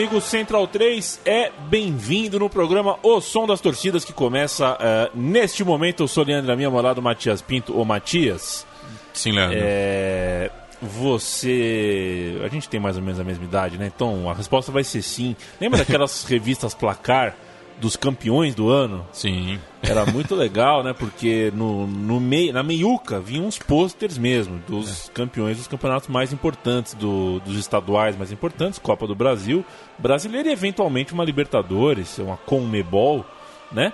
amigo Central 3 é bem-vindo no programa O Som das Torcidas que começa uh, neste momento. Eu sou Leandro minha ao Matias Pinto. Ô Matias. Sim, Leandro. É, você. A gente tem mais ou menos a mesma idade, né? Então a resposta vai ser sim. Lembra daquelas revistas placar? dos campeões do ano. Sim. Era muito legal, né? Porque no, no mei, na meiuca vinham uns pôsteres mesmo dos é. campeões dos campeonatos mais importantes, do, dos estaduais mais importantes, Copa do Brasil, brasileiro e eventualmente uma Libertadores, uma Conmebol, né?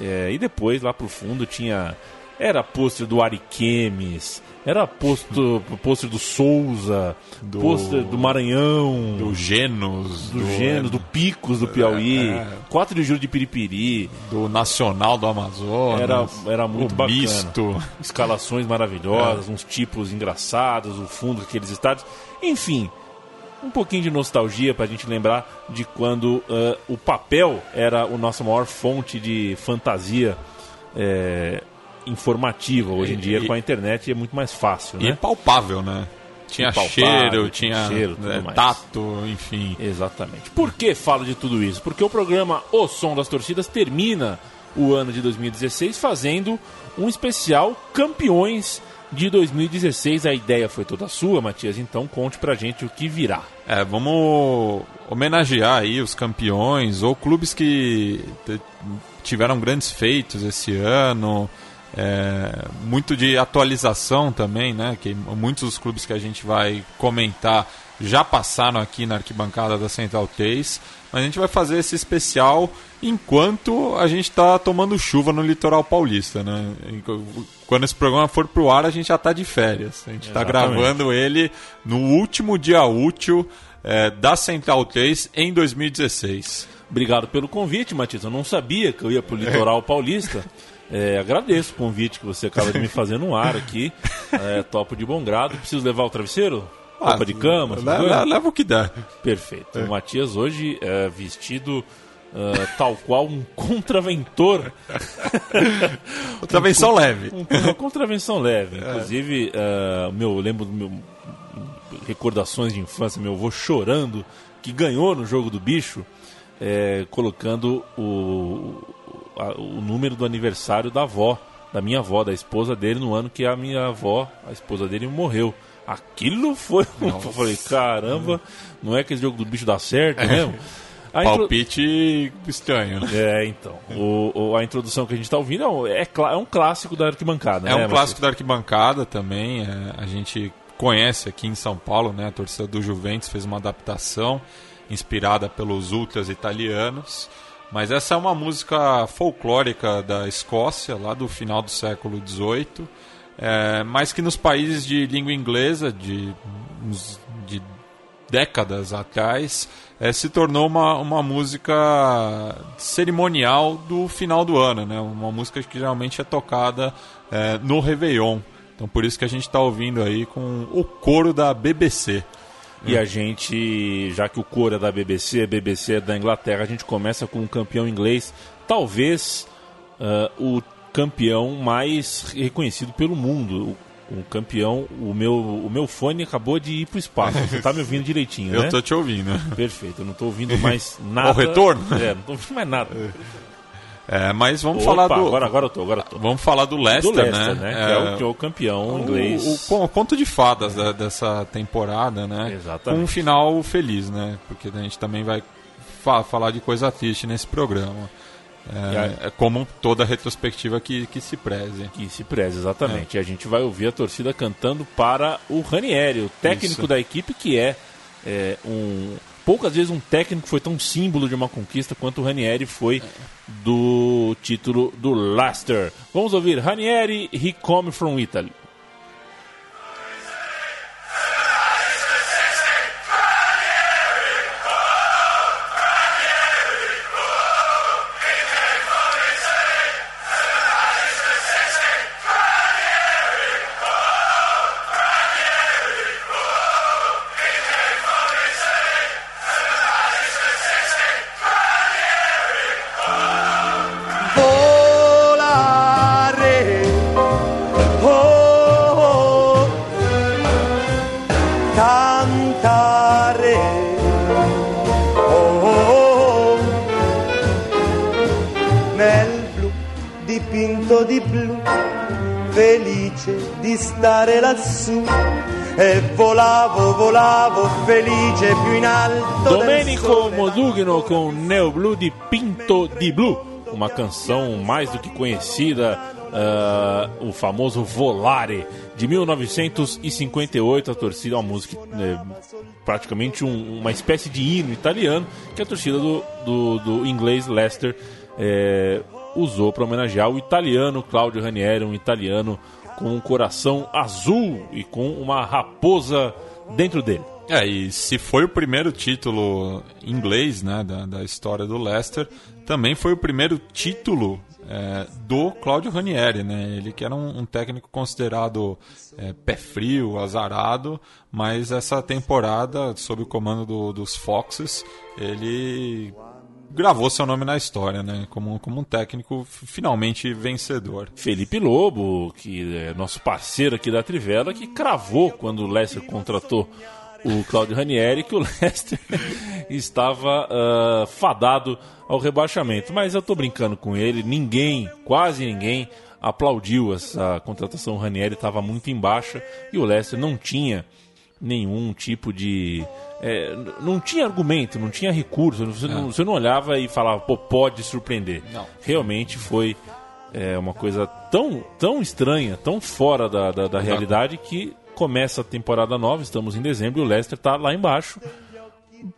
É, e depois lá pro fundo tinha. Era pôster do Ariquemes, era pôster, pôster do Souza, do, pôster do Maranhão, do Genos, do, do Genos, do Picos do Piauí, é, é. 4 de julho de Piripiri, do Nacional do Amazonas. Era, era muito bacana. Misto. Escalações maravilhosas, é. uns tipos engraçados, o fundo daqueles estádios. Enfim, um pouquinho de nostalgia para a gente lembrar de quando uh, o papel era a nossa maior fonte de fantasia. É, informativa. Hoje em dia, e, com a internet, é muito mais fácil. E né? palpável, né? Tinha cheiro, tinha cheiro, é, tato, enfim. Exatamente. Por que falo de tudo isso? Porque o programa O Som das Torcidas termina o ano de 2016 fazendo um especial Campeões de 2016. A ideia foi toda sua, Matias, então conte pra gente o que virá. É, vamos homenagear aí os campeões ou clubes que tiveram grandes feitos esse ano. É, muito de atualização também, né? Que muitos dos clubes que a gente vai comentar já passaram aqui na arquibancada da Central 3, mas a gente vai fazer esse especial enquanto a gente está tomando chuva no litoral paulista, né? Quando esse programa for pro ar, a gente já está de férias. A gente está gravando ele no último dia útil é, da Central 3 em 2016. Obrigado pelo convite, Matias. Eu não sabia que eu ia pro litoral paulista. É, agradeço o convite que você acaba de me fazer no ar aqui. É, topo de bom grado. Preciso levar o travesseiro? Ah, Roupa de cama? Leva, o que dá. Perfeito. É. O Matias hoje é vestido Uh, tal qual um contraventor. contravenção um, leve. Um, uma contravenção leve. É. Inclusive, uh, meu, eu lembro do meu recordações de infância, meu avô chorando que ganhou no jogo do bicho, é, colocando o, a, o número do aniversário da avó, da minha avó, da esposa dele, no ano que a minha avó, a esposa dele, morreu. Aquilo foi. Nossa. Eu falei, caramba, não é que esse jogo do bicho dá certo mesmo? A Palpite estranho. É, então. O, o, a introdução que a gente está ouvindo é, é, é, um clássico da arquibancada, É né, um clássico da arquibancada também. É, a gente conhece aqui em São Paulo, né? A torcida do Juventus fez uma adaptação inspirada pelos ultras italianos. Mas essa é uma música folclórica da Escócia, lá do final do século XVIII, é, mas que nos países de língua inglesa, de, de décadas atrás, é, se tornou uma, uma música cerimonial do final do ano, né? uma música que geralmente é tocada é, no Réveillon. Então por isso que a gente está ouvindo aí com o coro da BBC. E a gente, já que o coro é da BBC, a BBC é da Inglaterra, a gente começa com um campeão inglês, talvez uh, o campeão mais reconhecido pelo mundo. O, o, campeão, o meu, o meu fone acabou de ir para o espaço. Você está me ouvindo direitinho, eu né? Eu tô te ouvindo. Perfeito, eu não estou ouvindo mais nada. O retorno? É, não estou ouvindo mais nada. É, mas vamos Opa, falar do. Agora, agora eu tô, agora eu tô. Vamos falar do Leicester, do Leicester né? né? É, que é o, que é o campeão inglês. O, o, conto de fadas da, dessa temporada, né? Exatamente. Com um final feliz, né? Porque a gente também vai fa falar de coisa triste nesse programa. É, é, como toda retrospectiva que, que se preze. Que se preze, exatamente. É. E a gente vai ouvir a torcida cantando para o Ranieri, o técnico Isso. da equipe que é, é um poucas vezes um técnico foi tão símbolo de uma conquista quanto o Ranieri foi do título do Leicester. Vamos ouvir Ranieri, He Come From Italy. Stare lassù. E volavo, volavo, felice più in alto. Domenico Modugno com Neo Blue de Pinto di Blue, uma canção mais do que conhecida, uh, o famoso Volare de 1958. A torcida, uma música, é, praticamente um, uma espécie de hino italiano que a torcida do, do, do inglês Leicester é, usou para homenagear o italiano Claudio Ranieri, um italiano com um coração azul e com uma raposa dentro dele. É, e se foi o primeiro título inglês né, da, da história do Leicester, também foi o primeiro título é, do Claudio Ranieri, né? Ele que era um, um técnico considerado é, pé frio, azarado, mas essa temporada, sob o comando do, dos Foxes, ele gravou seu nome na história, né? Como, como um técnico finalmente vencedor. Felipe Lobo, que é nosso parceiro aqui da Trivela, que cravou quando o Leicester contratou o Claudio Ranieri que o Leicester estava uh, fadado ao rebaixamento. Mas eu estou brincando com ele, ninguém, quase ninguém, aplaudiu essa contratação. O Ranieri estava muito em baixa e o Leicester não tinha nenhum tipo de é, não tinha argumento, não tinha recurso. Você, é. não, você não olhava e falava, pô, pode surpreender. Não. Realmente foi é, uma coisa tão, tão estranha, tão fora da, da, da realidade que começa a temporada nova, estamos em dezembro e o Leicester está lá embaixo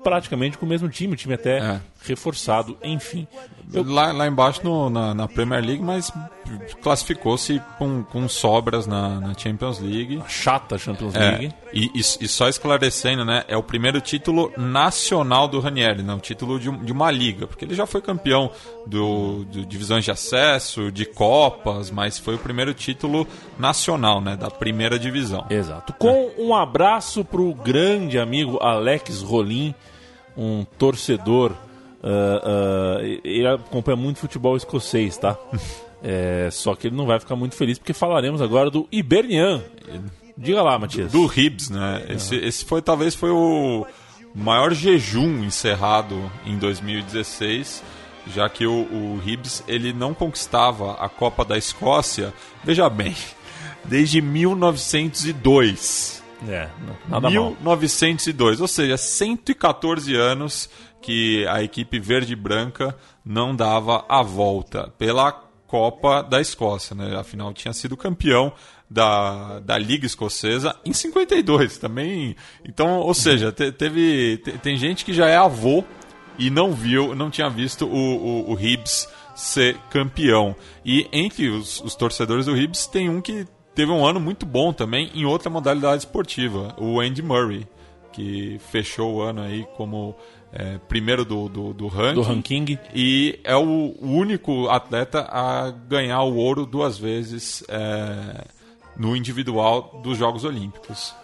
praticamente com o mesmo time, o time até é. Reforçado, enfim. Eu... Lá, lá embaixo no, na, na, Premier League, mas classificou-se com, com sobras na, na, Champions League. Chata Champions é. League. E, e, e, só esclarecendo, né? É o primeiro título nacional do Ranieri, né? O título de, de uma liga, porque ele já foi campeão do, do divisões de acesso, de copas, mas foi o primeiro título nacional, né? Da primeira divisão. Exato. Com um abraço para o grande amigo Alex Rolim, um torcedor Uh, uh, ele acompanha muito futebol escocês, tá? é, só que ele não vai ficar muito feliz porque falaremos agora do Ibernian. Diga lá, Matias. Do, do Hibs, né? Esse, esse foi talvez foi o maior jejum encerrado em 2016, já que o, o Hibs ele não conquistava a Copa da Escócia, veja bem, desde 1902. É, nada 1902, mal. ou seja, 114 anos que a equipe verde branca não dava a volta pela Copa da Escócia, né? Afinal, tinha sido campeão da, da Liga Escocesa em 52 também. Então, ou seja, te, teve te, tem gente que já é avô e não viu, não tinha visto o, o, o Hibs ser campeão. E entre os, os torcedores do Hibs tem um que teve um ano muito bom também em outra modalidade esportiva, o Andy Murray, que fechou o ano aí como é, primeiro do, do, do, ranking, do ranking e é o único atleta a ganhar o ouro duas vezes é, no individual dos Jogos Olímpicos.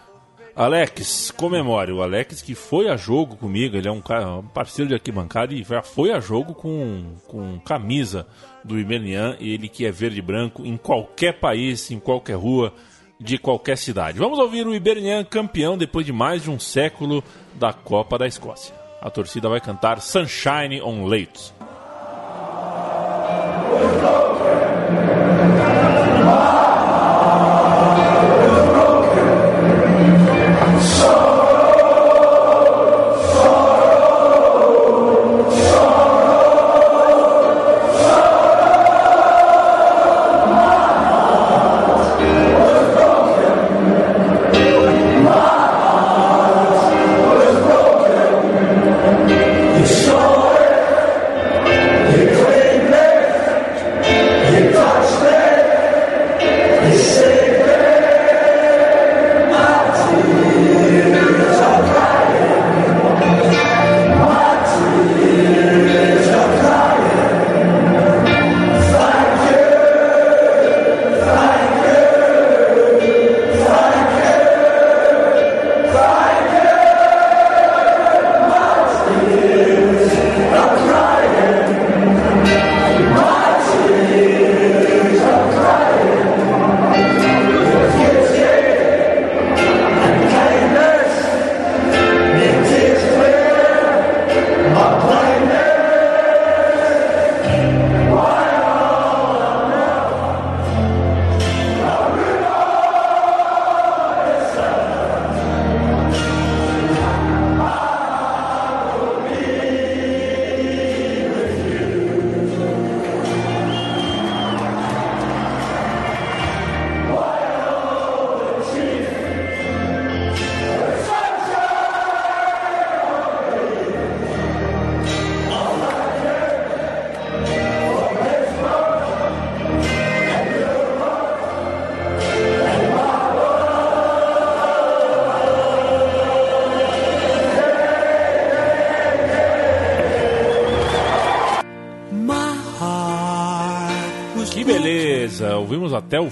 Alex, comemore. O Alex que foi a jogo comigo, ele é um, cara, um parceiro de arquibancada e já foi a jogo com, com camisa do Ibernian, ele que é verde e branco em qualquer país, em qualquer rua, de qualquer cidade. Vamos ouvir o Ibernian campeão depois de mais de um século da Copa da Escócia a torcida vai cantar Sunshine on Leite.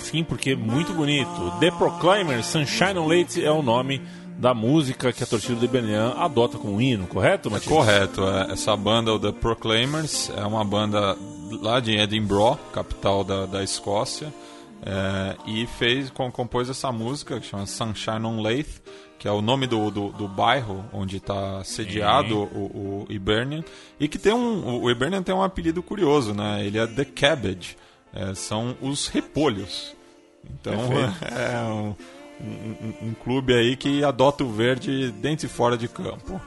Fim porque é muito bonito. The Proclaimers, Sunshine on Late é o nome da música que a torcida do Ibernian adota como hino, correto, Matias? Correto. É, essa banda, o The Proclaimers, é uma banda lá de Edinburgh, capital da, da Escócia, é, e fez, compôs essa música que chama Sunshine on Lath, que é o nome do, do, do bairro onde está sediado o, o Hibernian, e que tem um, o Hibernian tem um apelido curioso, né? Ele é The Cabbage, é, são os repolhos. Então é um, um, um clube aí que adota o verde dentro e fora de campo.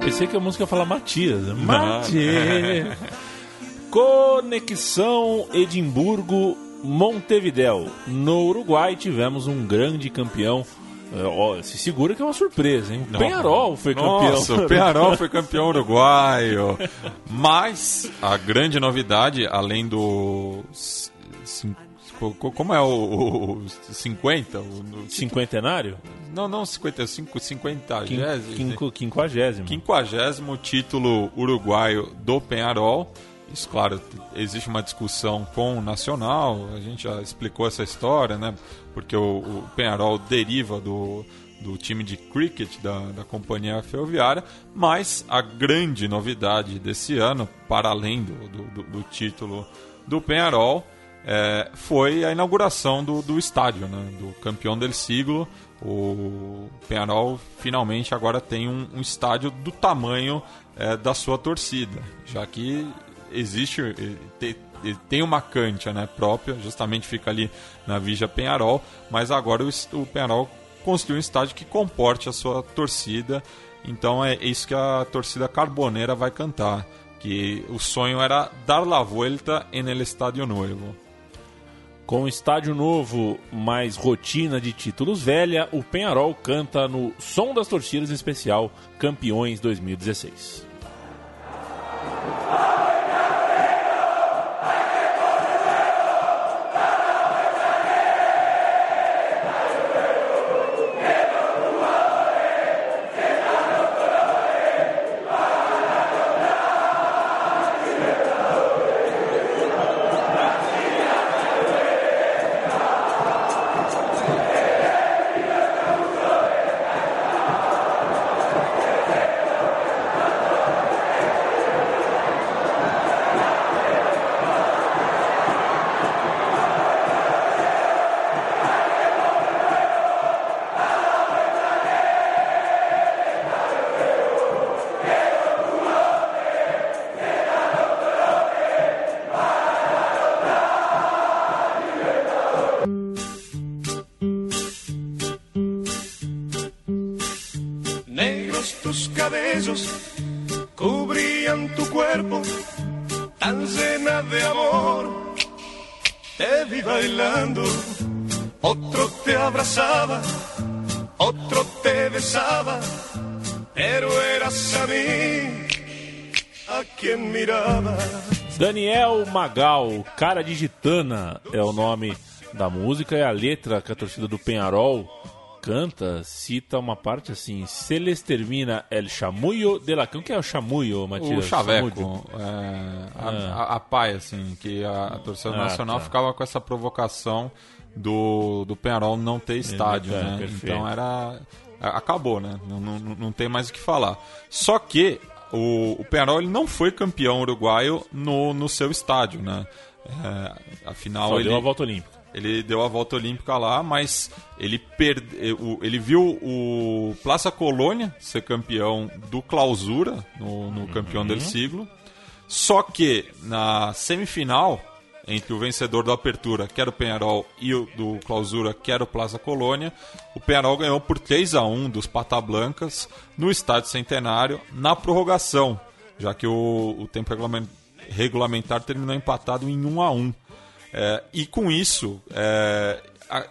Pensei que a música ia falar Matias. Matias. Conexão Edimburgo Montevidéu. No Uruguai tivemos um grande campeão. É, ó, se segura que é uma surpresa, hein? O Penharol foi campeão. Nossa, o Penharol foi campeão uruguaio. Mas a grande novidade, além do. Como é o, o 50? O, Cinquentenário? não, não 55, 50. Quin- quinco- Quinquagésimo. Quinquagésimo título uruguaio do Penharol. Isso, claro, existe uma discussão com o Nacional, a gente já explicou essa história, né? Porque o, o Penharol deriva do, do time de cricket da, da Companhia Ferroviária, mas a grande novidade desse ano, para além do, do, do- título do Penharol, é, foi a inauguração do, do estádio, né? do campeão del siglo. O Penharol finalmente agora tem um, um estádio do tamanho é, da sua torcida, já que existe te- tem uma cancha né, própria, justamente fica ali na Vija Penharol, mas agora o, o Penharol construiu um estádio que comporte a sua torcida, então é isso que a torcida carboneira vai cantar, que o sonho era dar la vuelta en el estadio nuevo. Com estádio novo, mais rotina de títulos velha, o Penharol canta no Som das Torcidas especial Campeões 2016. Magal, cara de gitana é o nome da música e a letra que a torcida do Penharol canta cita uma parte assim: Se les termina el chamuyo de la... O que é o chamuyo, Matias? O chaveco, é, a, a, a paia, assim, que a, a torcida Ah, nacional tá. ficava com essa provocação do, do Penharol não ter estádio, é, né? perfeito. Então era... a- Acabou, né? Não, não, não tem mais o que falar. Só que o, o Penharol ele não foi campeão uruguaio no, no seu estádio, né? É, afinal, Só ele... deu a volta olímpica. Ele deu a volta olímpica lá, mas ele, perde... o- ele viu o Plaza Colônia ser campeão do Clausura, no, no campeão del siglo. Só que na semifinal, entre o vencedor da Apertura, que era o Penharol, e o do Clausura, que era o Plaza Colônia, o Penharol ganhou por 3 a 1 dos Pata Blancas no Estádio Centenário, na prorrogação, já que o, o tempo regulamen- regulamentar terminou empatado em 1 a 1 é, e com isso, é,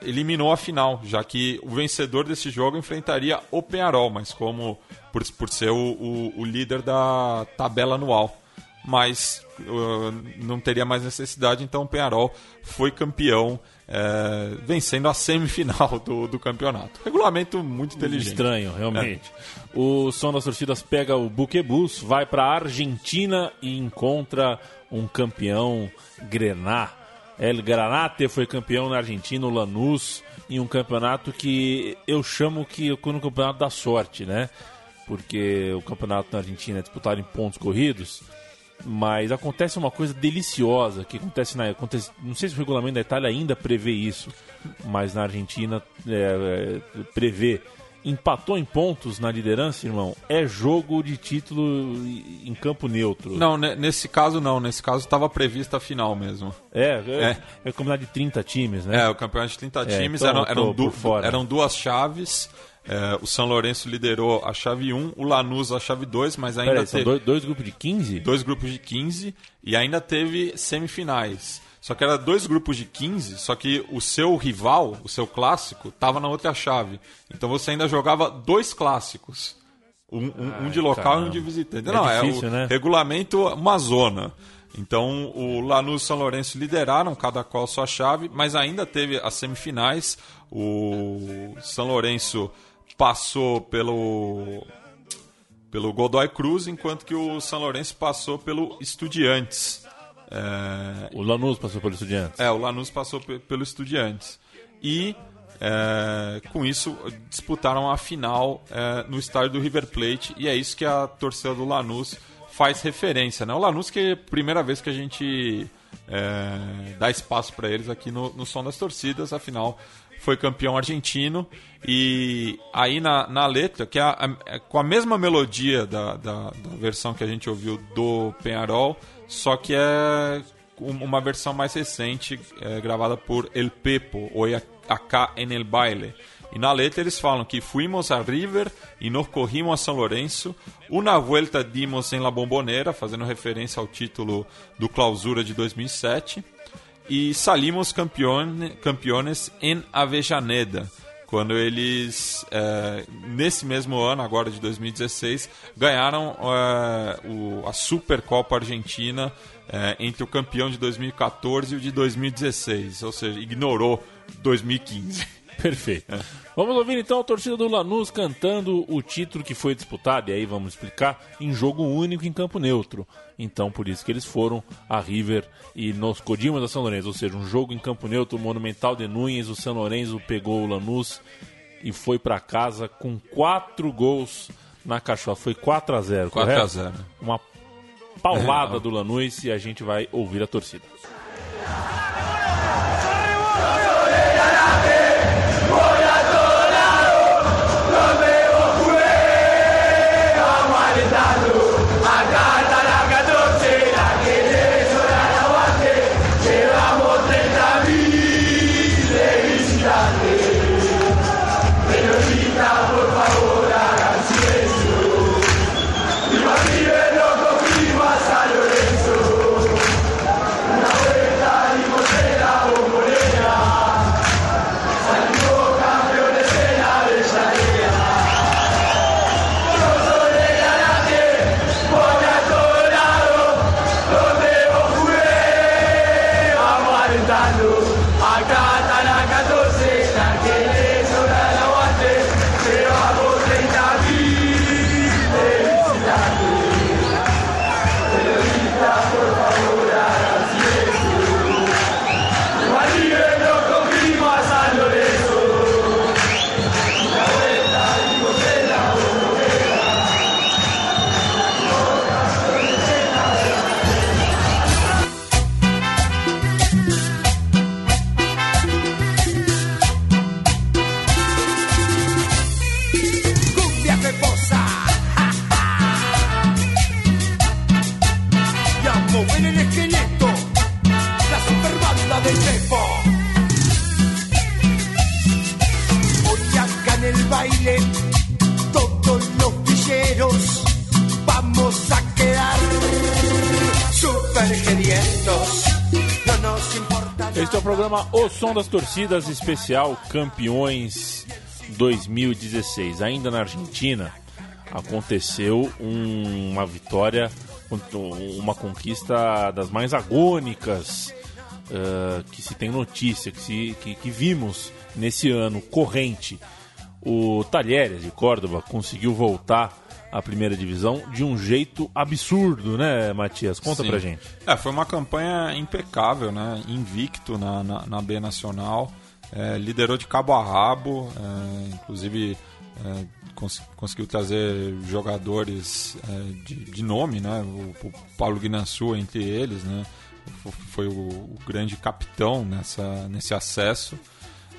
eliminou a final, já que o vencedor desse jogo enfrentaria o Penharol, mas como por, por ser o, o- o líder da tabela anual. Mas uh, não teria mais necessidade, então o Penharol foi campeão, é, vencendo a semifinal do, do campeonato. Regulamento muito inteligente. Estranho, realmente. É. O Som das Torcidas pega o Buquebus, vai para a Argentina e encontra um campeão Grená. El Granate foi campeão na Argentina, o Lanús, em um campeonato que eu chamo que no campeonato da sorte, né? Porque o campeonato na Argentina é disputado em pontos corridos, mas acontece uma coisa deliciosa que acontece na. Acontece, não sei se o regulamento da Itália ainda prevê isso, mas na Argentina é, é, prevê empatou em pontos na liderança, irmão, é jogo de título em campo neutro. Não, nesse caso não. Nesse caso estava prevista a final mesmo. É, é, é. é campeonato de 30 times, né? É, o campeonato de 30 é, times. Então eram, eram, du eram duas chaves. É, o São Lourenço liderou a chave 1, o Lanús a chave 2, mas ainda Peraí, teve... Dois, dois grupos de 15? Dois grupos de 15 e ainda teve semifinais. Só que era dois grupos de 15, só que o seu rival, o seu clássico, estava na outra chave. Então você ainda jogava dois clássicos. Um, um, um de local caramba. e um de visitante. É Não, difícil, é o né? regulamento, uma zona. Então o Lanús e o São Lourenço lideraram, cada qual sua chave, mas ainda teve as semifinais. O São Lourenço passou pelo pelo Godoy Cruz, enquanto que o São Lourenço passou pelo Estudiantes. É... O Lanús passou pelo Estudiantes. É, o Lanús passou pelo Estudiantes. E é, com isso disputaram a final é, no estádio do River Plate e é isso que a torcida do Lanús faz referência. Né? O Lanús que é a primeira vez que a gente é, dá espaço para eles aqui no, no Som das Torcidas, afinal foi campeão argentino e aí na, na letra, que é, é com a mesma melodia da, da, da versão que a gente ouviu do Penharol, só que é uma versão mais recente, é, gravada por El Pepo, ou Acá en el Baile. E na letra eles falam que fuimos a River e nos corrimos a São Lourenço, uma vuelta dimos em La Bombonera, fazendo referência ao título do Clausura de 2007, e salimos campeone, campeones em Avejaneda, quando eles, é, nesse mesmo ano, agora de 2016, ganharam é, o, a Supercopa Argentina é, entre o campeão de 2014 e o de 2016, ou seja, ignorou 2015. Perfeito. Vamos ouvir então a torcida do Lanús cantando o título que foi disputado, e aí vamos explicar, em jogo único em campo neutro. Então, por isso que eles foram a River e nos Codimas da São Lourenço, ou seja, um jogo em campo neutro, Monumental de Nunes, o São Lourenço pegou o Lanús e foi para casa com quatro gols na cachola. Foi 4 a 0 4 correto? a 0 Uma paulada é. do Lanús e a gente vai ouvir a torcida. Torcidas especial Campeões 2016. Ainda na Argentina aconteceu um, uma vitória uma conquista das mais agônicas uh, que se tem notícia, que, se, que, que vimos nesse ano corrente. O Talheres de Córdoba conseguiu voltar à primeira divisão de um jeito absurdo, né, Matias? Conta Sim. pra gente. É, foi uma campanha impecável, né? Invicto na, na, na B Nacional. É, liderou de cabo a rabo, é, inclusive é, cons conseguiu trazer jogadores é, de, de, nome, né? O, o Paulo Guinassu entre eles, né? Foi o, o grande capitão nessa, nesse acesso.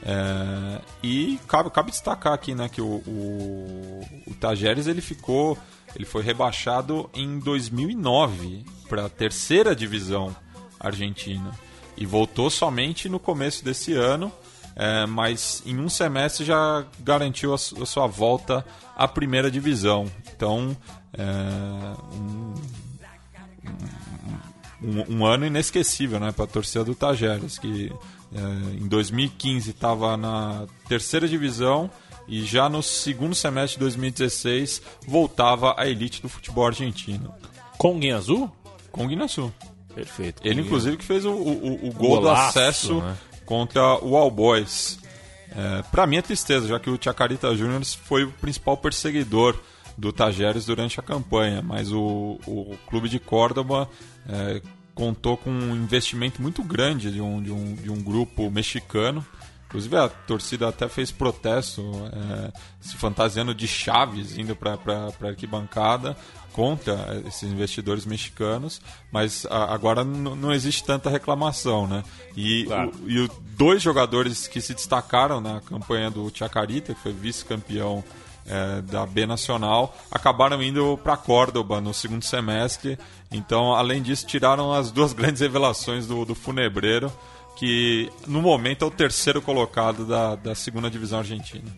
É, e cabe, cabe, destacar aqui né, que o, o, o Tajeres ele ficou ele foi rebaixado em 2009 para a terceira divisão argentina. E voltou somente no começo desse ano é, mas em um semestre já garantiu a, a, sua volta à primeira divisão. Então é, um, um, um, ano inesquecível né, para a torcida do Tajeres que em 2015 estava na terceira divisão e já no segundo semestre de 2016 voltava à elite do futebol argentino. Com Guinha Azul? Com Guinha Azul. Perfeito. Ele, inclusive, que fez o, o, o gol Golaço, do acesso né? contra o All Boys. É, Para mim é tristeza, já que o Chacarita Júnior foi o principal perseguidor do Tajeres durante a campanha, mas o, o clube de Córdoba é, contou com um investimento muito grande de um, de um, de um grupo mexicano. Inclusive a torcida até fez protesto, é, se fantasiando de chaves, indo para a arquibancada contra esses investidores mexicanos, mas a, agora não existe tanta reclamação, né? E, claro. o, e o, dois jogadores que se destacaram na campanha do Chacarita, que foi vice-campeão é, da B Nacional, acabaram indo para Córdoba no segundo semestre. Então, além disso, tiraram as duas grandes revelações do, do Funebreiro, que no momento é o terceiro colocado da, da segunda divisão argentina.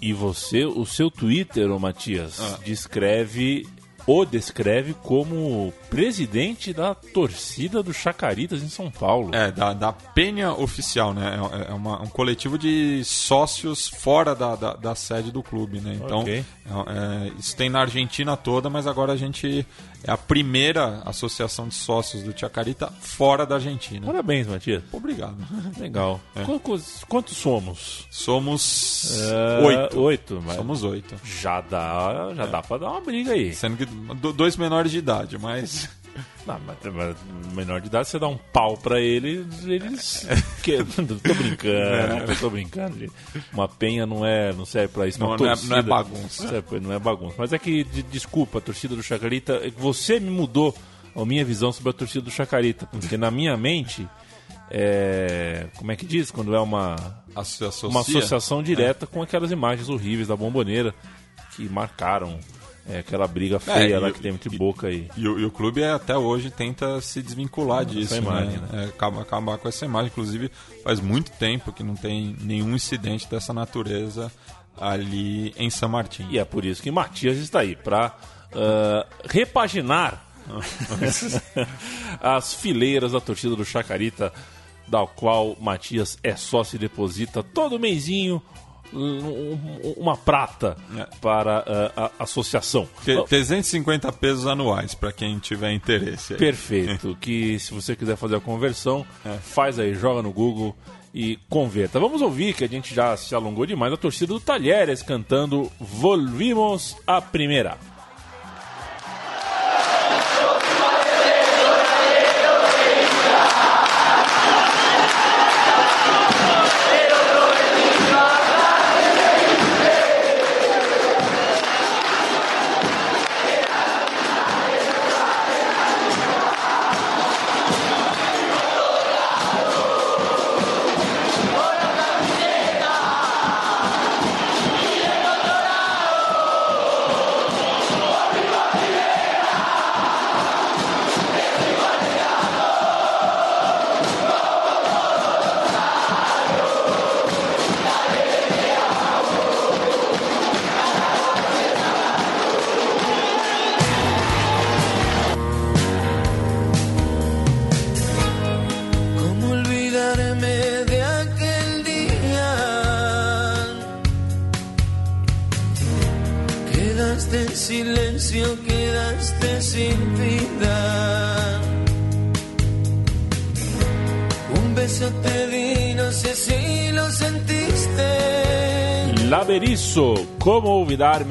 E você, o seu Twitter, ô Matias, ah. descreve o descreve como presidente da torcida do Chacaritas em São Paulo. É, da, da Penha Oficial, né? É, é uma, um coletivo de sócios fora da, da, da sede do clube, né? Então, okay. é, é isso tem na Argentina toda, mas agora a gente é a primeira associação de sócios do Chacarita fora da Argentina. Parabéns, Matias. Obrigado. Legal. É. Quantos, quantos, somos? Somos é, oito. Oito. Somos oito. Já dá, já é. dá pra dar uma briga aí. Sendo que dois menores de idade, mas... Não, mas, mas menor de idade, você dá um pau pra eles, eles. que, tô brincando, é. tô brincando. Uma penha não é, não serve pra isso. Não, não, é, não é bagunça. Não é bagunça. Mas é que, de, desculpa, a torcida do Chacarita, é você me mudou a minha visão sobre a torcida do Chacarita. Porque na minha mente, é, como é que diz? Quando é uma, Associa. uma associação direta é. com aquelas imagens horríveis da bomboneira que marcaram é aquela briga é, feia é, lá que tem entre Boca e... E, e, o clube até hoje tenta se desvincular disso, imagem, né? né? É, acabar, acabar com essa imagem. Inclusive, faz muito tempo que não tem nenhum incidente dessa natureza ali em São Martin. E é por isso que Matias está aí, para uh, ah, repaginar as fileiras da torcida do Chacarita, da qual Matias é sócio e deposita todo mêsinho uma prata é. para a, a, associação. 350 pesos anuais para quem tiver interesse. Aí. Perfeito. que se você quiser fazer a conversão, é. faz aí, joga no Google e converta. Vamos ouvir que a gente já se alongou demais a torcida do Talheres cantando Volvimos a Primeira.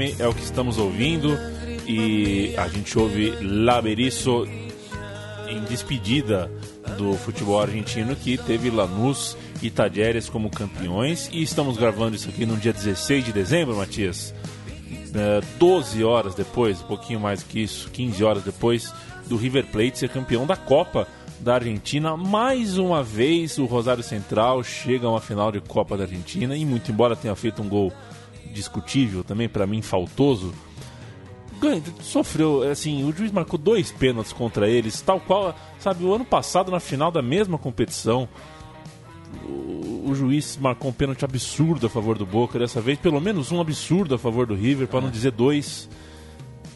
É o que estamos ouvindo e a gente ouve Laberiço em despedida do futebol argentino que teve Lanús e Tajeres como campeões e estamos gravando isso aqui no dia 16 de dezembro, Matias. É, 12 horas depois, um pouquinho mais que isso, 15 horas depois do River Plate ser campeão da Copa da Argentina. Mais uma vez o Rosário Central chega a uma final de Copa da Argentina e muito embora tenha feito um gol discutível também para mim faltoso, sofreu, assim, o juiz marcou dois pênaltis contra eles, tal qual, sabe, o ano passado na final da mesma competição, o, o juiz marcou um pênalti absurdo a favor do Boca, dessa vez pelo menos um absurdo a favor do River, para não dizer dois.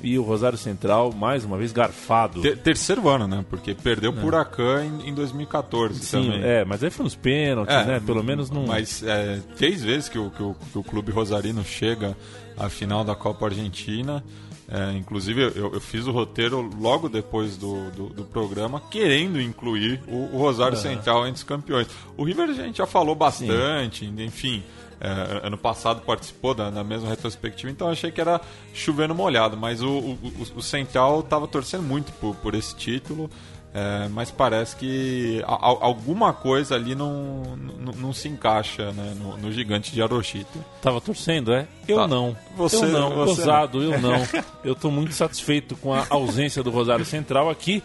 E o Rosário Central, mais uma vez, garfado. Ter- terceiro ano, né? Porque perdeu o Huracan em, em 2014 É. Sim, também. é, mas aí foi nos pênaltis, É, né? Pelo menos não. Mas é, três vezes que o, que, o, que o clube rosarino chega à final da Copa Argentina. É, inclusive, eu, eu fiz o roteiro logo depois do, do, do programa, querendo incluir o, o Rosário Central entre os campeões. O River a gente já falou bastante, enfim. É, ano passado participou da, da mesma retrospectiva, então achei que era chovendo molhado. Mas o, o, o- Central estava torcendo muito por, por esse título. É, mas parece que a- a- alguma coisa ali não, não, não se encaixa né, no, no gigante de Aroshita. Tava torcendo, é? Eu Tá. não. Você- eu não. você Ousado, eu não. eu tô muito satisfeito com a ausência do Rosário Central aqui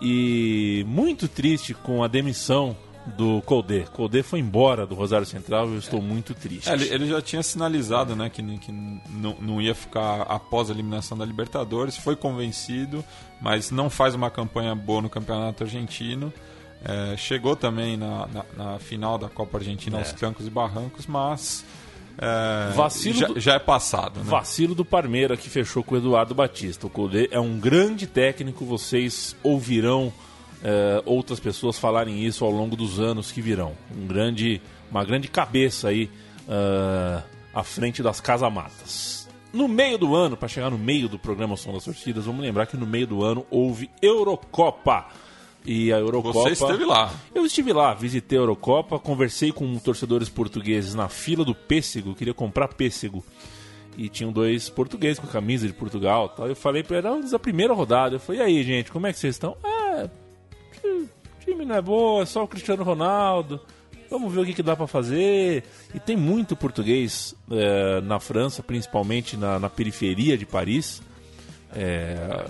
e muito triste com a demissão do Colde. Colde foi embora do Rosário Central e eu estou muito triste. É, ele, já tinha sinalizado né, que, que não, não ia ficar após a eliminação da Libertadores, foi convencido, mas não faz uma campanha boa no Campeonato Argentino. É, chegou também na, na, na final da Copa Argentina aos trancos e barrancos, mas é, Vacilo já, do- já é passado. Né? Vacilo do Parmeira que fechou com o Eduardo Batista. O Colde é um grande técnico, vocês ouvirão eh, outras pessoas falarem isso ao longo dos anos que virão. Um grande, uma grande cabeça aí eh, à frente das casamatas. No meio do ano, para chegar no meio do programa Som das Torcidas, vamos lembrar que no meio do ano houve Eurocopa. E a Eurocopa. Você esteve lá. Eu estive lá, visitei a Eurocopa, conversei com torcedores portugueses na fila do pêssego, queria comprar pêssego. E tinham dois portugueses com camisa de Portugal tal. Eu falei pra eles, a primeira rodada. Eu falei, e aí, gente, como é que vocês estão? Ah, o time não é bom, é só o Cristiano Ronaldo. Vamos ver o que, que dá pra fazer. E tem muito português eh, na França, principalmente na, na periferia de Paris. É,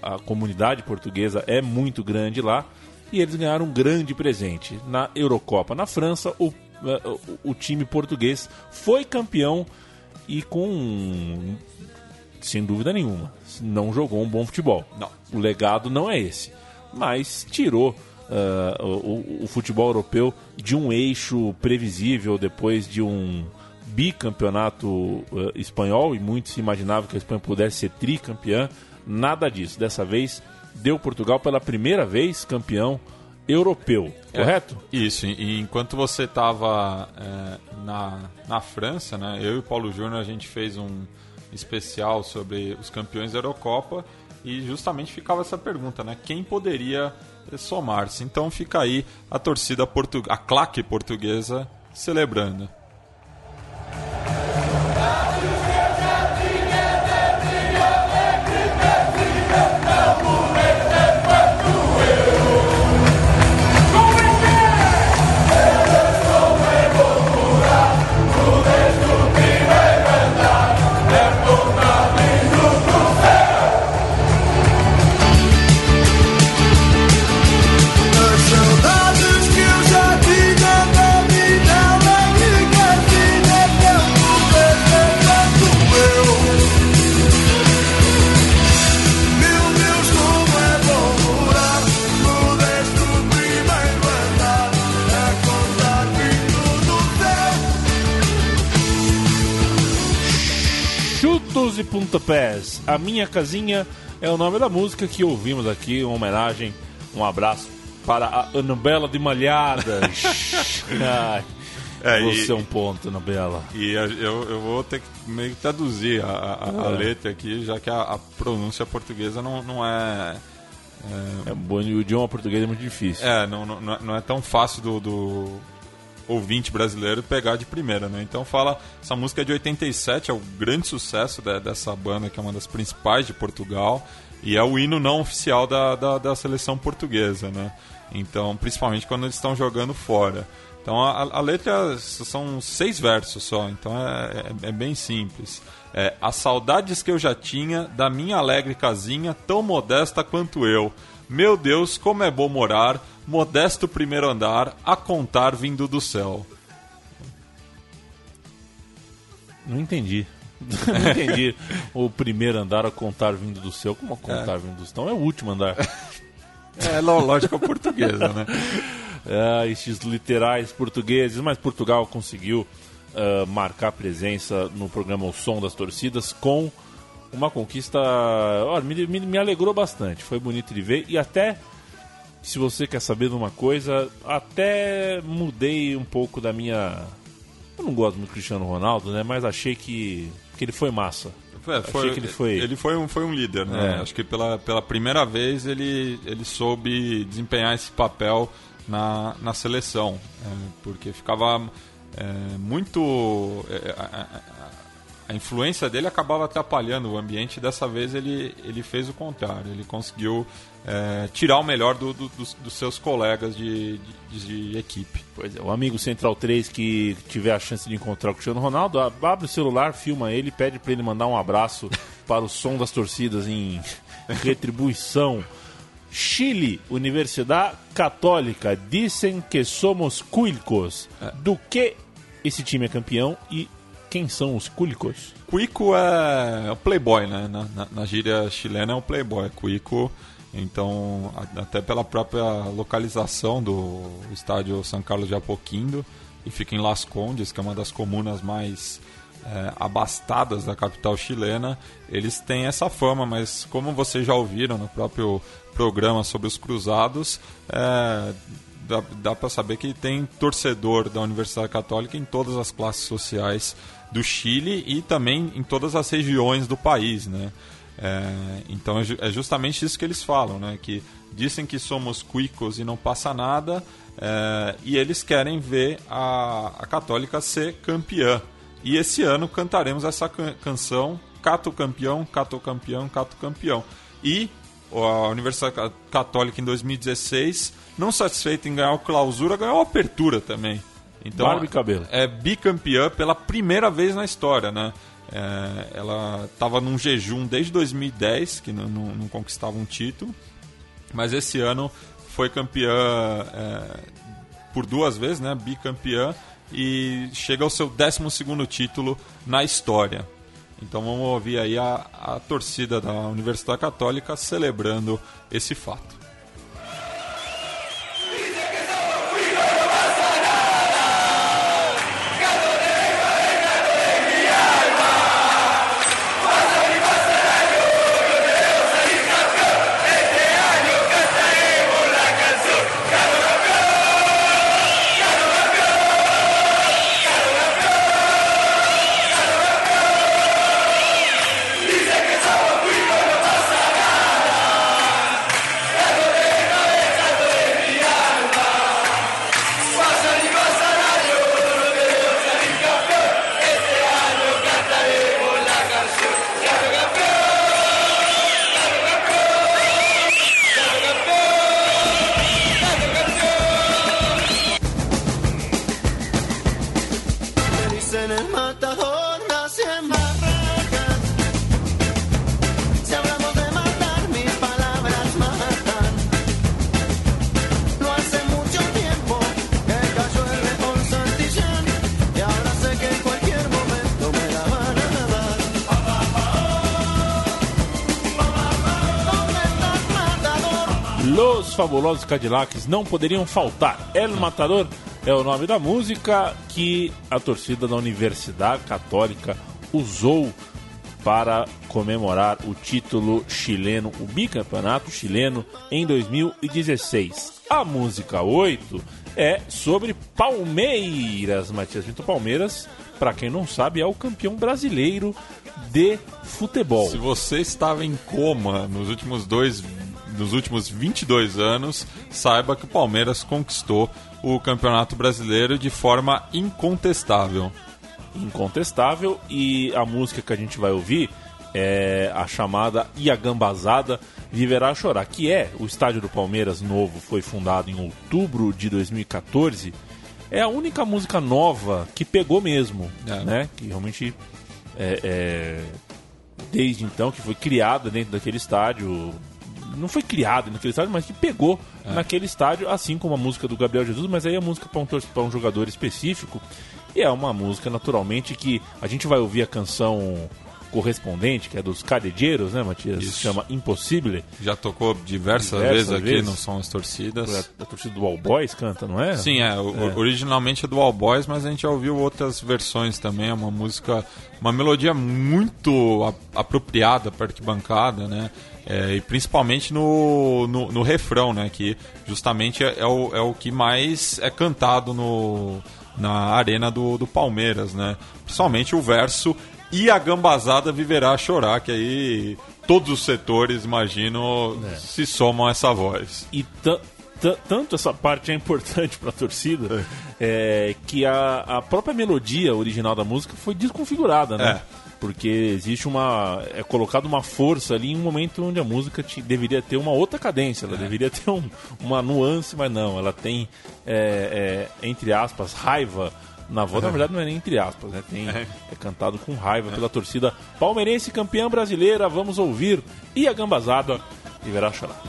a comunidade portuguesa é muito grande lá e eles ganharam um grande presente na Eurocopa. Na França, o, eh, o, o time português foi campeão e com sem dúvida nenhuma não jogou um bom futebol. Não. O legado não é esse, mas tirou eh, o, o- futebol europeu de um eixo previsível depois de um bicampeonato eh, espanhol e muitos imaginavam que a Espanha pudesse ser tricampeã. Nada disso. Dessa vez deu Portugal pela primeira vez campeão europeu, É, correto? Isso, e enquanto você estava na, na França, né, eu e o Paulo Júnior a gente fez um especial sobre os campeões da Eurocopa e justamente ficava essa pergunta, né? Quem poderia somar-se? Então fica aí a torcida portu a claque portuguesa celebrando. E pontapés. A minha casinha é o nome da música que ouvimos aqui, uma homenagem, um abraço para a Anabela de Malhadas. Ai. É, Você é um ponto na bela. E eu, eu vou ter que meio que traduzir a, a- a letra aqui, já que a, a pronúncia portuguesa não, não é. É bom, o idioma português é muito difícil. É, não, não, é- não é tão fácil do, do ouvinte brasileiro pegar de primeira, né? Então fala, essa música é de 87, é o grande sucesso de- dessa banda, que é uma das principais de Portugal, e é o hino não oficial da, da, da seleção portuguesa, né? Então, principalmente quando eles estão jogando fora. Então a, a letra são seis versos só, então é, é- é bem simples. É, as saudades que eu já tinha da minha alegre casinha, tão modesta quanto eu. Meu Deus, como é bom morar, modesto primeiro andar, a contar vindo do céu. Não entendi. Não entendi. o primeiro andar a contar vindo do céu. Como a contar vindo do céu? É o último andar. É lógica portuguesa, né? É, estes literais portugueses, mas Portugal conseguiu ah, marcar presença no programa O Som das Torcidas com uma conquista. Olha, me, me, me alegrou bastante, foi bonito de ver e até. Se você quer saber de uma coisa, até mudei um pouco da minha. Eu não gosto muito do Cristiano Ronaldo, né? Mas achei que, que ele foi massa. É, Achei que ele foi- Ele foi um, foi um líder, né? É. Acho que pela, pela primeira vez ele, ele soube desempenhar esse papel na, na seleção. é, porque ficava é, muito. É, a, influência dele acabava atrapalhando o ambiente. Dessa vez ele, ele fez o contrário. Ele conseguiu é, tirar o melhor do- do- dos, dos seus colegas de, de, de equipe. Pois é, o amigo Central 3 que tiver a chance de encontrar o Cristiano Ronaldo, abre o celular, filma ele, pede pra ele mandar um abraço para o som das torcidas em retribuição. Chile, Universidade Católica, dizem que somos cuicos. Do que esse time é campeão e quem são os cuicos? Cuico é o playboy, né? Na, na, na gíria chilena é o playboy. Cuico, então, a- até pela própria localização do estádio São Carlos de Apoquindo, e fica em Las Condes, que é uma das comunas mais é, abastadas da capital chilena, eles têm essa fama, mas como vocês já ouviram no próprio programa sobre os cruzados, é, dá, dá para saber que tem torcedor da Universidade Católica em todas as classes sociais do Chile e também em todas as regiões do país, né? É, então é, é justamente isso que eles falam, né? Que dizem que somos cuicos e não passa nada, é, e eles querem ver a, a Católica ser campeã. E esse ano cantaremos essa can- canção Cato Campeão, Cato Campeão, Cato Campeão. E a Universidade Ca- Católica em 2016, não satisfeita em ganhar o clausura, ganhou a apertura também. Então, Barba e cabelo. é bicampeã pela primeira vez na história, né? É, ela estava num jejum desde 2010, que não, não- não conquistava um título, mas esse ano foi campeã é, por duas vezes, né? Bicampeã e chega ao seu 12º título na história. Então vamos ouvir aí a, a torcida da Universidade Católica celebrando esse fato. Fabulosos Cadillacs não poderiam faltar. El Matador é o nome da música que a torcida da Universidade Católica usou para comemorar o título chileno, o bicampeonato chileno em 2016. A música 8 é sobre Palmeiras, Matias Pinto Palmeiras, para quem não sabe, é o campeão brasileiro de futebol. Se você estava em coma nos últimos dois nos últimos 22 anos, saiba que o Palmeiras conquistou o Campeonato Brasileiro de forma incontestável. Incontestável e a música que a gente vai ouvir é a chamada Iagambazada Viverá a Chorar, que é o estádio do Palmeiras novo, foi fundado em outubro de 2014. É a única música nova que pegou mesmo, É. né? Que realmente é, é, desde então que foi criada dentro daquele estádio. Não foi criada naquele estádio, mas que pegou naquele estádio, assim como a música do Gabriel Jesus, mas aí a música para um, pra um jogador específico. E é uma música, naturalmente, que a gente vai ouvir a canção correspondente, que é dos Cadeiros, né, Matias? Isso. Chama Impossível. Já tocou diversas, Diversas vezes aqui vezes. no São as Torcidas. A, a torcida do All Boys canta, não é? Sim, é, o- Originalmente é do All Boys, mas a gente já ouviu outras versões também. É uma música, uma melodia muito a- apropriada para arquibancada, né? É, e principalmente no, no, no refrão, né? Que justamente é, é o, é o que mais é cantado no, na arena do, do Palmeiras, né? Principalmente o verso e a gambazada viverá a chorar, que aí todos os setores, imagino, se somam a essa voz. E ta- ta- tanto essa parte é importante para a torcida é, que a, a própria melodia original da música foi desconfigurada, né? É. Porque existe uma. É colocado uma força ali em um momento onde a música te- deveria ter uma outra cadência, ela deveria ter um- uma nuance, mas não, ela tem, é, é, entre aspas, raiva na voz. Na verdade, não é nem entre aspas, né? Tem, é cantado com raiva pela torcida palmeirense campeã brasileira. Vamos ouvir e a gambazada e verá chorar.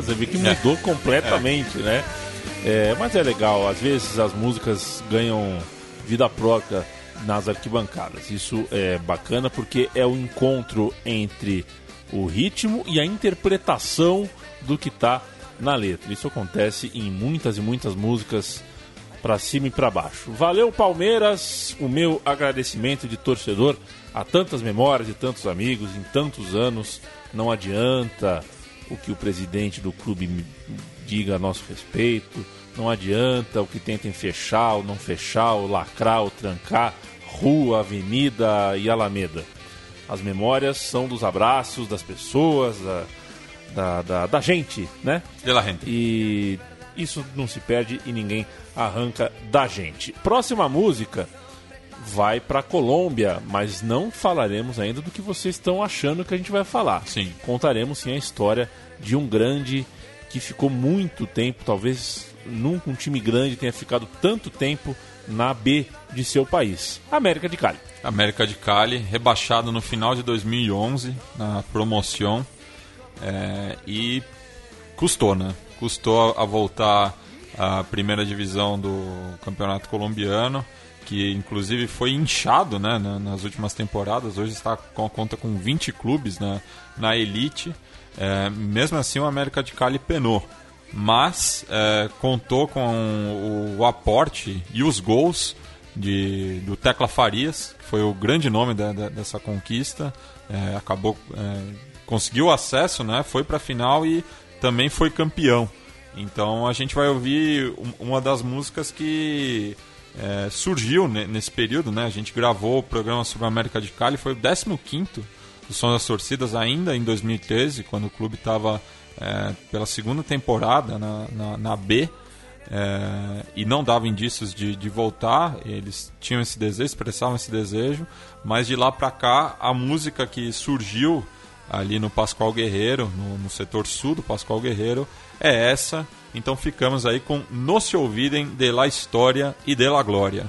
Você vê que mudou completamente, né? É, mas é legal, às vezes as músicas ganham vida própria nas arquibancadas. Isso é bacana porque é o encontro entre o ritmo e a interpretação do que tá na letra. Isso acontece em muitas e muitas músicas pra cima e pra baixo. Valeu Palmeiras, o meu agradecimento de torcedor a tantas memórias de tantos amigos em tantos anos. Não adianta o que o presidente do clube diga a nosso respeito. Não adianta o que tentem fechar ou não fechar, ou lacrar ou trancar rua, avenida e alameda. As memórias são dos abraços das pessoas, da, da, da, da gente, né? De la gente. E isso não se perde e ninguém arranca da gente. Próxima música vai para Colômbia, mas não falaremos ainda do que vocês estão achando que a gente vai falar. Sim. Contaremos sim a história de um grande que ficou muito tempo, talvez nunca um time grande tenha ficado tanto tempo na B de seu país, América de Cali. América de Cali, rebaixado no final de 2011 na promoção é, e custou, né? Custou a voltar à primeira divisão do campeonato colombiano, que inclusive foi inchado né, na- nas últimas temporadas. Hoje está com conta com 20 clubes na, na elite. É, mesmo assim, o América de Cali penou. Mas é, contou com o, aporte e os gols de, do Tecla Farias, que foi o grande nome da- da- dessa conquista. É, acabou é, conseguiu acesso, né? Foi para a final e também foi campeão. Então a gente vai ouvir um- uma das músicas que é, surgiu ne- nesse período, né? A gente gravou o programa sobre a América de Cali, foi o 15º do Som das Torcidas ainda em 2013, quando o clube estava pela segunda temporada na, na, na B é, e não dava indícios de, de voltar. Eles tinham esse desejo, expressavam esse desejo, mas de lá para cá a música que surgiu ali no Pascoal Guerreiro, no, no setor sul do Pascoal Guerreiro, é essa. Então ficamos aí com No Se Ouvidem de la História e de la Glória.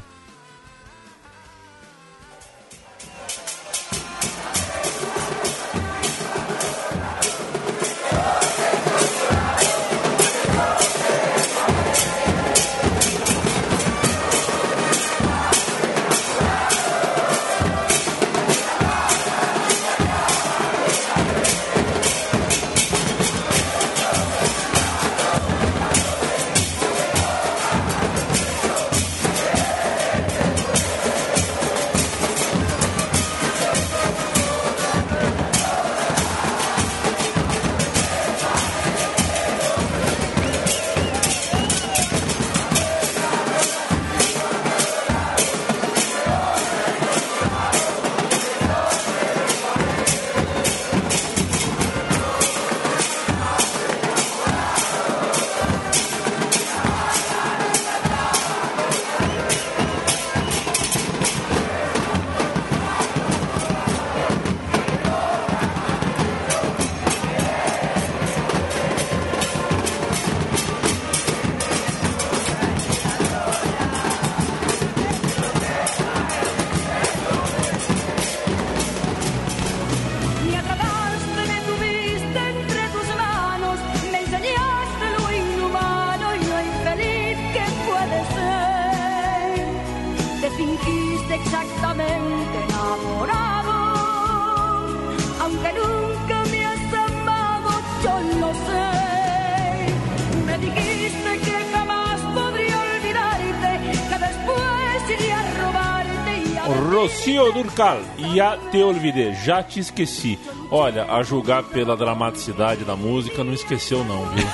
Durcal, Já Te Olvidei, Já Te Esqueci. Olha, a julgar pela dramaticidade da música, não esqueceu não, viu?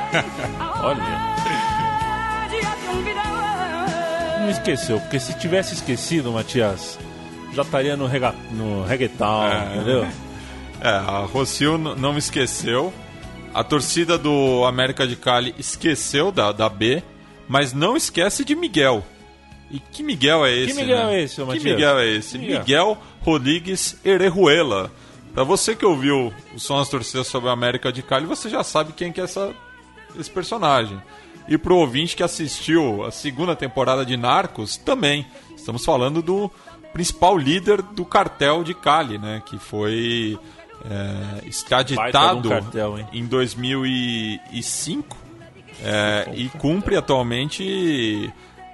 Olha, não esqueceu, porque se tivesse esquecido, Matias, já estaria no, rega, no reggaeton, entendeu? É, a Rocio não esqueceu. A torcida do América de Cali esqueceu da, da B, mas não esquece de Miguel. E que Miguel é esse? Miguel né? é esse, ô Que Matias? Miguel é esse? Miguel. Miguel Rodrigues Erejuela. Pra você que ouviu o som das torcidas sobre a América de Cali, você já sabe quem que é essa, esse personagem. E pro ouvinte que assistiu a segunda temporada de Narcos, também. Estamos falando do principal líder do cartel de Cali, né? Que foi é, extraditado um cartel, em 2005 é, e cumpre atualmente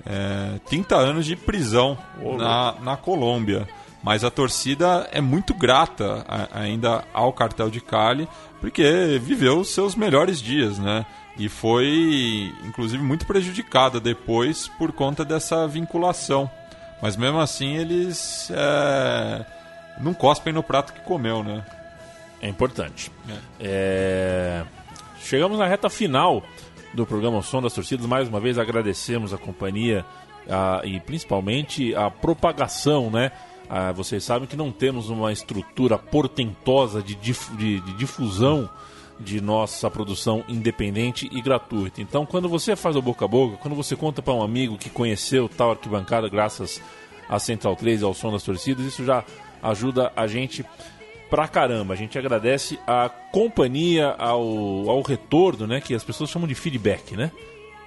é, 30 anos de prisão na, na Colômbia. Mas a torcida é muito grata a- ainda ao cartel de Cali, porque viveu os seus melhores dias, né? E foi, inclusive, muito prejudicada depois por conta dessa vinculação. Mas mesmo assim, eles é, não cospem no prato que comeu, né? É importante. É, Chegamos na reta final do programa Som das Torcidas. Mais uma vez agradecemos a companhia a- e principalmente a propagação, né? Ah, vocês sabem que não temos uma estrutura portentosa de, dif- de- de difusão de nossa produção independente e gratuita. Então, quando você faz o boca a boca, quando você conta para um amigo que conheceu tal arquibancada graças à Central 3 e ao Som das Torcidas, isso já ajuda a gente pra caramba. A gente agradece a companhia, ao, ao retorno, né? Que as pessoas chamam de feedback, né?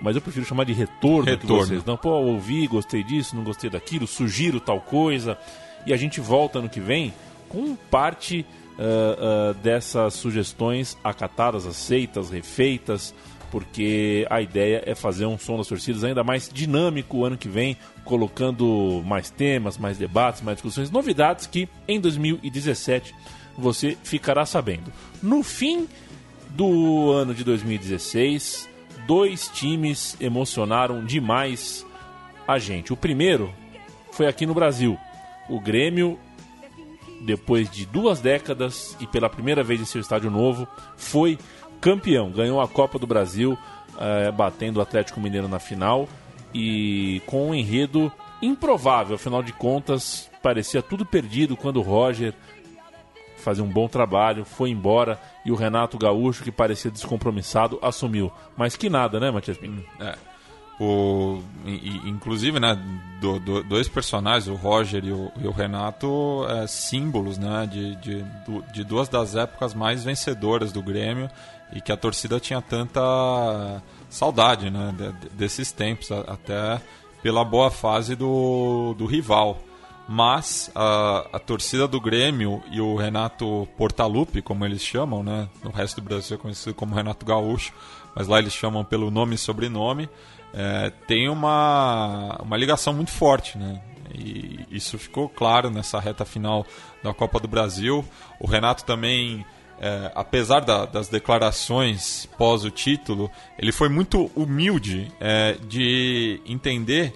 Mas eu prefiro chamar de retorno, que Retorno. vocês não. Pô, ouvi, gostei disso, não gostei daquilo, sugiro tal coisa. E a gente volta ano que vem com parte ah, ah, dessas sugestões acatadas, aceitas, refeitas, porque a ideia é fazer um som das torcidas ainda mais dinâmico o ano que vem, colocando mais temas, mais debates, mais discussões, novidades que em 2017 você ficará sabendo. No fim do ano de 2016, dois times emocionaram demais a gente. O primeiro foi aqui no Brasil. O Grêmio, depois de duas décadas e pela primeira vez em seu estádio novo, foi campeão. Ganhou a Copa do Brasil, eh, batendo o Atlético Mineiro na final e com um enredo improvável. Afinal de contas, parecia tudo perdido quando o Roger fazia um bom trabalho, foi embora e o Renato Gaúcho, que parecia descompromissado, assumiu. Mas que nada, né, Matias Pinto? É. O, inclusive, né, do- do- dois personagens, o Roger e o, e o Renato, é, símbolos né, de, de, de duas das épocas mais vencedoras do Grêmio e que a torcida tinha tanta saudade né, de- de- desses tempos, até pela boa fase do, do rival. Mas a, a torcida do Grêmio e o Renato Portaluppi, como eles chamam, né? No resto do Brasil é conhecido como Renato Gaúcho, mas lá eles chamam pelo nome e sobrenome, é, tem uma, uma ligação muito forte, né? E isso ficou claro nessa reta final da Copa do Brasil. O Renato também, é, apesar da- das declarações pós o título, ele foi muito humilde é, de entender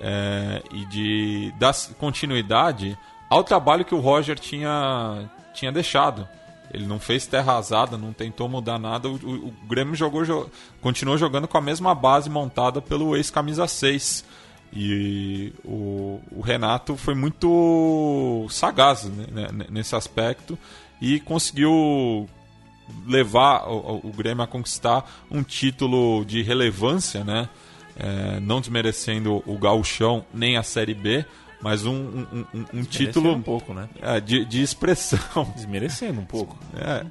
é, e de dar continuidade ao trabalho que o Roger tinha, tinha deixado. Ele não fez terra arrasada, não tentou mudar nada. O, o- o Grêmio jogou, jo- continuou jogando com a mesma base montada pelo ex-camisa 6. E o, o Renato foi muito sagaz né, né, nesse aspecto e conseguiu levar o, o- Grêmio a conquistar um título de relevância, né? É, não desmerecendo o gauchão nem a Série B, mas um, um- um- um título um pouco, né? é, de, de expressão. Desmerecendo um pouco. É.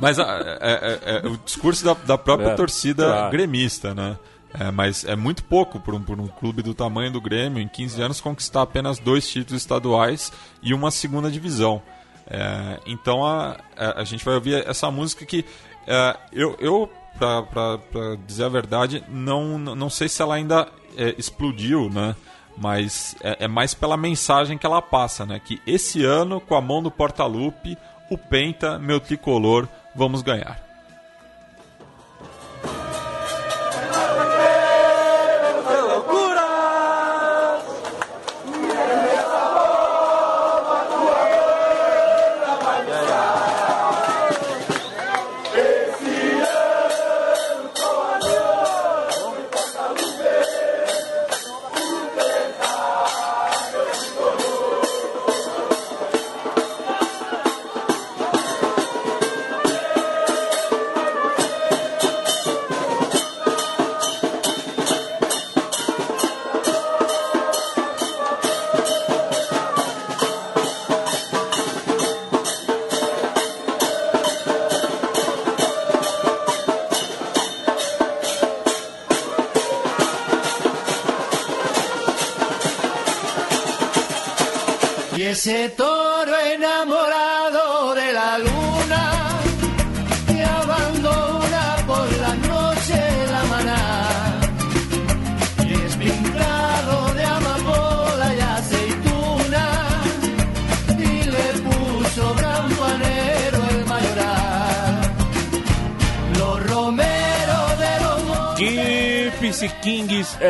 Mas é, é- é o discurso da, da própria É, torcida claro. gremista, né? É, mas é muito pouco por um, por um clube do tamanho do Grêmio, em 15 anos, conquistar apenas dois títulos estaduais e uma segunda divisão. É, então a, a, a gente vai ouvir essa música que é, eu, eu pra, pra, pra dizer a verdade, não, não sei se ela ainda é, explodiu, né? Mas é, é mais pela mensagem que ela passa, né? Que esse ano, com a mão do Portalupe, o Penta, meu tricolor, vamos ganhar.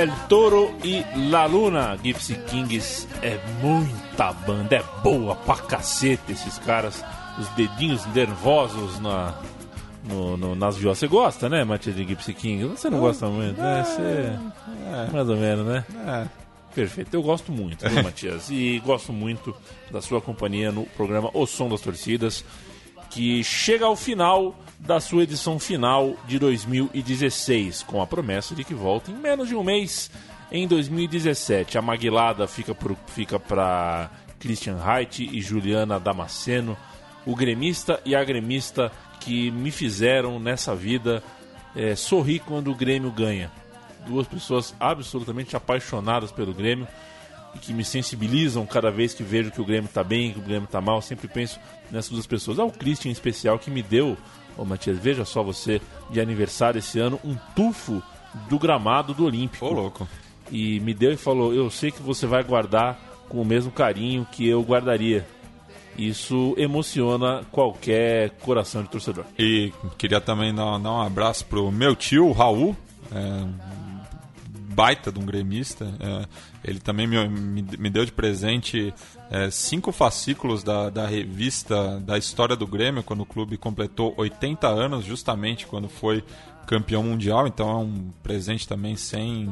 El Toro e La Luna. Gypsy Kings é muita banda, é boa pra cacete esses caras. Os dedinhos nervosos na, no, no- nas violas. Você gosta, né, Matias, de Gypsy Kings? Você não gosta muito, né? Você... Mais ou menos, né? É. Perfeito, eu gosto muito, viu, Matias? E gosto muito da sua companhia no programa O Som das Torcidas, que chega ao final da sua edição final de 2016, com a promessa de que volta em menos de um mês em 2017. A Maguilada fica para fica Christian Reit e Juliana Damasceno, o gremista e a gremista que me fizeram nessa vida eh, sorrir quando o Grêmio ganha duas pessoas absolutamente apaixonadas pelo Grêmio. e que me sensibilizam cada vez que vejo que o Grêmio está bem, que o Grêmio está mal. Sempre penso nessas duas pessoas. Ah, o Christian em especial que me deu, ô Matias, veja só você, de aniversário esse ano, um tufo do gramado do Olímpico. Ô, louco. E me deu e falou: Eu sei que você vai guardar com o mesmo carinho que eu guardaria. Isso emociona qualquer coração de torcedor. E queria também dar, dar um abraço pro meu tio, Raul, é, baita de um gremista. é, ele também me, me, me deu de presente é, cinco fascículos da, da revista da história do Grêmio, quando o clube completou 80 anos, justamente quando foi campeão mundial. Então é um presente também sem.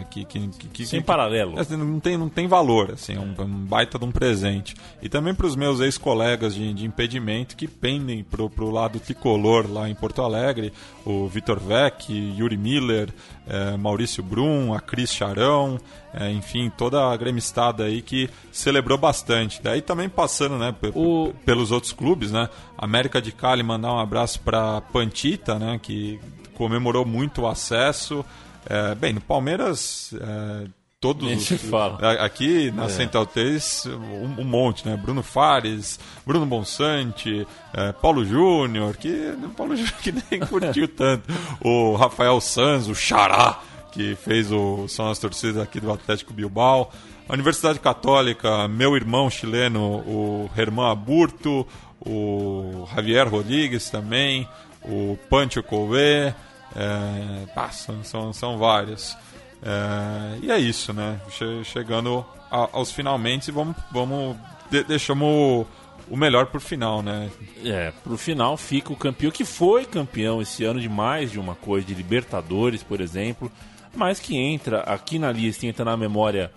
É, que, que, que, Sem que- paralelo. é, não tem, não tem valor, assim, é um, é um baita de um presente. E também para os meus ex-colegas de, de impedimento que pendem pro, pro lado tricolor lá em Porto Alegre, o Vitor Vec, Yuri Miller, eh, Maurício Brum, a Cris Charão, eh, enfim, toda a gremistada aí que celebrou bastante. Daí também passando, né, O- pelos outros clubes, né, América de Cali mandar um abraço para Pantita, né, que comemorou muito o acesso. Eh, bem, no Palmeiras, eh, todos Nem se fala. Aqui na Central 3, um, um monte, né? Bruno Fares, Bruno Bonsante, eh, Paulo Júnior, que o Paulo Júnior que nem curtiu tanto. O Rafael Sanz, o Xará, que fez o São as Torcidas aqui do Atlético Bilbao. A Universidade Católica, meu irmão chileno, o Herman Aburto, o Javier Rodrigues também, o Pancho Couvé, é, pá, são, são, vários. É, e é isso, né? Che- chegando a- aos finalmente, vamos, vamos de, deixamos o melhor por final, né? É, pro final fica o campeão que foi campeão esse ano de mais de uma coisa, de Libertadores, por exemplo, mas que entra aqui na lista, entra na memória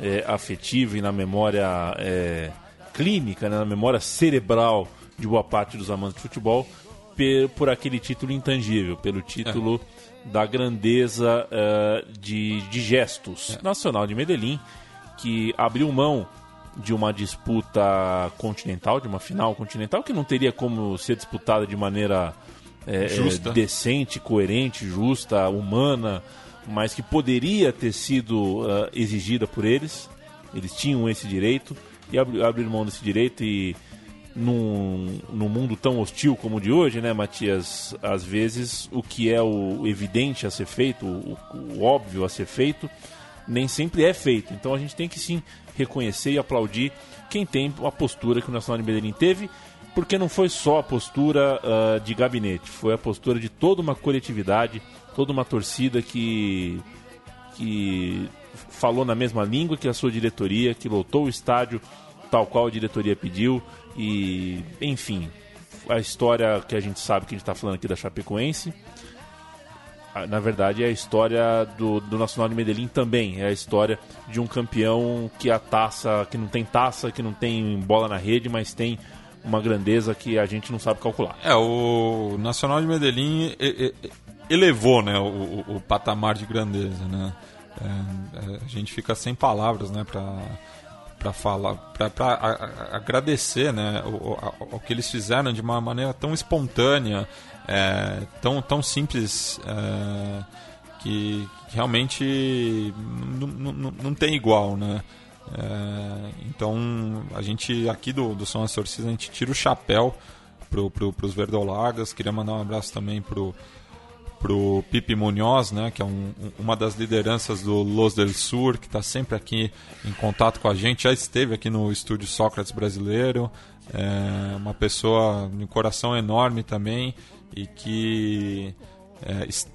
é, afetiva e na memória é, clínica, né, na memória cerebral de boa parte dos amantes de futebol, pe- por aquele título intangível, pelo título da grandeza é, de, de gestos. Nacional de Medellín, que abriu mão de uma disputa continental, de uma final continental, que não teria como ser disputada de maneira é, é, decente, coerente, justa, humana, mas que poderia ter sido ah, exigida por eles. Eles tinham esse direito e abri- abriram mão desse direito e num, num mundo tão hostil como o de hoje, né, Matias? Às vezes o que é o evidente a ser feito, o, o óbvio a ser feito, nem sempre é feito. Então a gente tem que sim reconhecer e aplaudir quem tem a postura que o Nacional de Medellín teve, porque não foi só a postura ah, de gabinete, foi a postura de toda uma coletividade, toda uma torcida que que falou na mesma língua que a sua diretoria, que lotou o estádio tal qual a diretoria pediu e, enfim, a história que a gente sabe que a gente está falando aqui da Chapecoense, na verdade é a história do, do Nacional de Medellín também, é a história de um campeão que a taça, que não tem taça, que não tem bola na rede, mas tem uma grandeza que a gente não sabe calcular. É, o Nacional de Medellín elevou né, o, o- o patamar de grandeza, né? É, é, a gente fica sem palavras, né, para para falar, para agradecer, né, o, o- o que eles fizeram de uma maneira tão espontânea, é, tão tão simples, é, que, que realmente n- n- n- não tem igual, né? É, então a gente aqui do, do Som das Torcidas a gente tira o chapéu pro, pro, pros verdolagas. Queria mandar um abraço também pro, pro Pipe Munhoz, né, que é um- um- uma das lideranças do Los del Sur, que está sempre aqui em contato com a gente. Já esteve aqui no estúdio Sócrates Brasileiro. É uma pessoa de um coração enorme também e que é, es-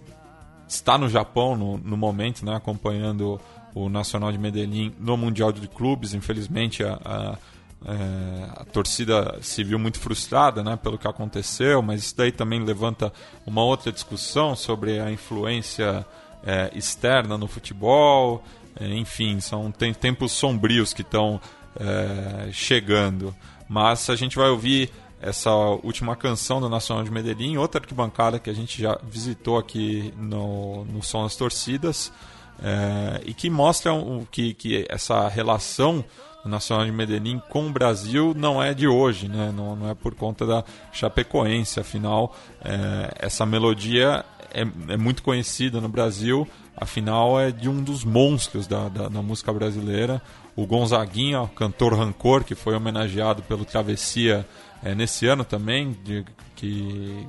está no Japão no, no momento, né, acompanhando o Nacional de Medellín no Mundial de Clubes. Infelizmente, a, a, é, a torcida se viu muito frustrada né, pelo que aconteceu, mas isso daí também levanta uma outra discussão sobre a influência é, externa no futebol. É, enfim, são tem, tempos sombrios que estão é, chegando. Mas a gente vai ouvir essa última canção do Nacional de Medellín, outra arquibancada que a gente já visitou aqui no, no Som das Torcidas, é, e que mostra o, que, que essa relação do Nacional de Medellín com o Brasil não é de hoje, né? não, não é por conta da Chapecoense, afinal, é, essa melodia é, é muito conhecida no Brasil Afinal, é de um dos monstros da, da, da música brasileira, o Gonzaguinha, o cantor Rancor, que foi homenageado pelo Travessia é, nesse ano também, de, que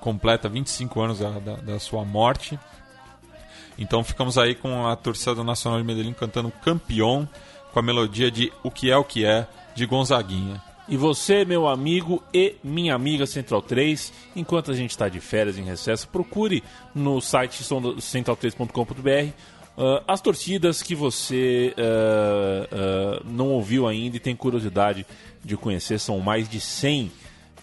completa 25 anos da, da, da sua morte. Então ficamos aí com a torcida nacional de Medellín cantando Campeão com a melodia de O que é o que é de Gonzaguinha. E você, meu amigo e minha amiga Central 3, enquanto a gente está de férias em recesso, procure no site central3.com.br uh, as torcidas que você uh, uh, não ouviu ainda e tem curiosidade de conhecer. São mais de 100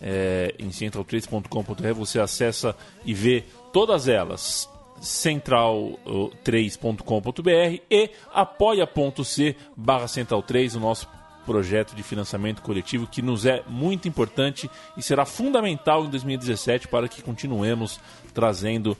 eh, em central3.com.br. Você acessa e vê todas elas central3.com.br e apoia.c barra central3, o nosso projeto de financiamento coletivo que nos é muito importante e será fundamental em 2017 para que continuemos trazendo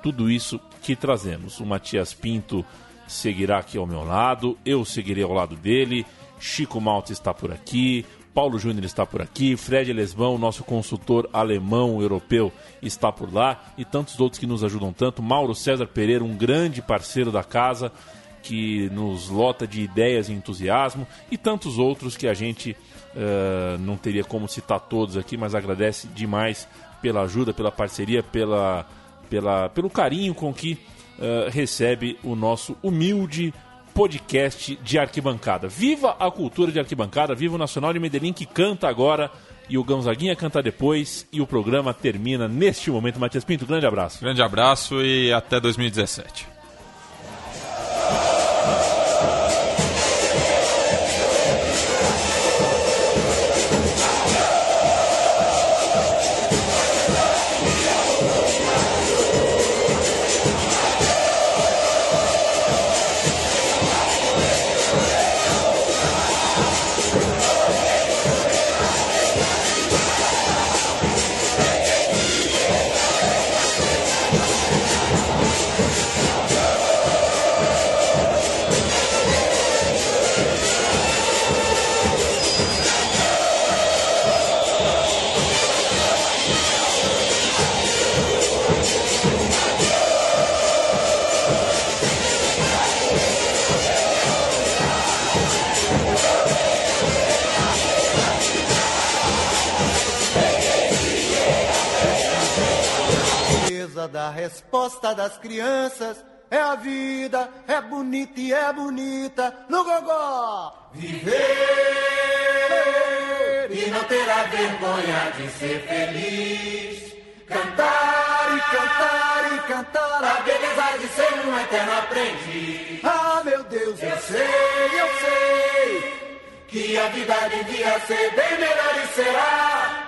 tudo isso que trazemos. O Matias Pinto seguirá aqui ao meu lado, eu seguirei ao lado dele, Chico Malta está por aqui, Paulo Júnior está por aqui, Fred Lesbão, nosso consultor alemão europeu, está por lá e tantos outros que nos ajudam tanto. Mauro César Pereira, um grande parceiro da casa que nos lota de ideias e entusiasmo e tantos outros que a gente uh, não teria como citar todos aqui, mas agradece demais pela ajuda, pela parceria, pela, pela, pelo carinho com que uh, recebe o nosso humilde podcast de arquibancada. Viva a cultura de arquibancada, viva o Nacional de Medellín que canta agora e o Gonzaguinha canta depois e o programa termina neste momento. Matias Pinto, grande abraço. Grande abraço e até 2017. Da resposta das crianças. É a vida, é bonita e é bonita no gogó. Viver e não terá vergonha de ser feliz. Cantar e cantar e cantar a beleza de ser um eterno aprendiz. Ah, meu Deus, eu sei, eu sei que a vida devia ser bem melhor e será.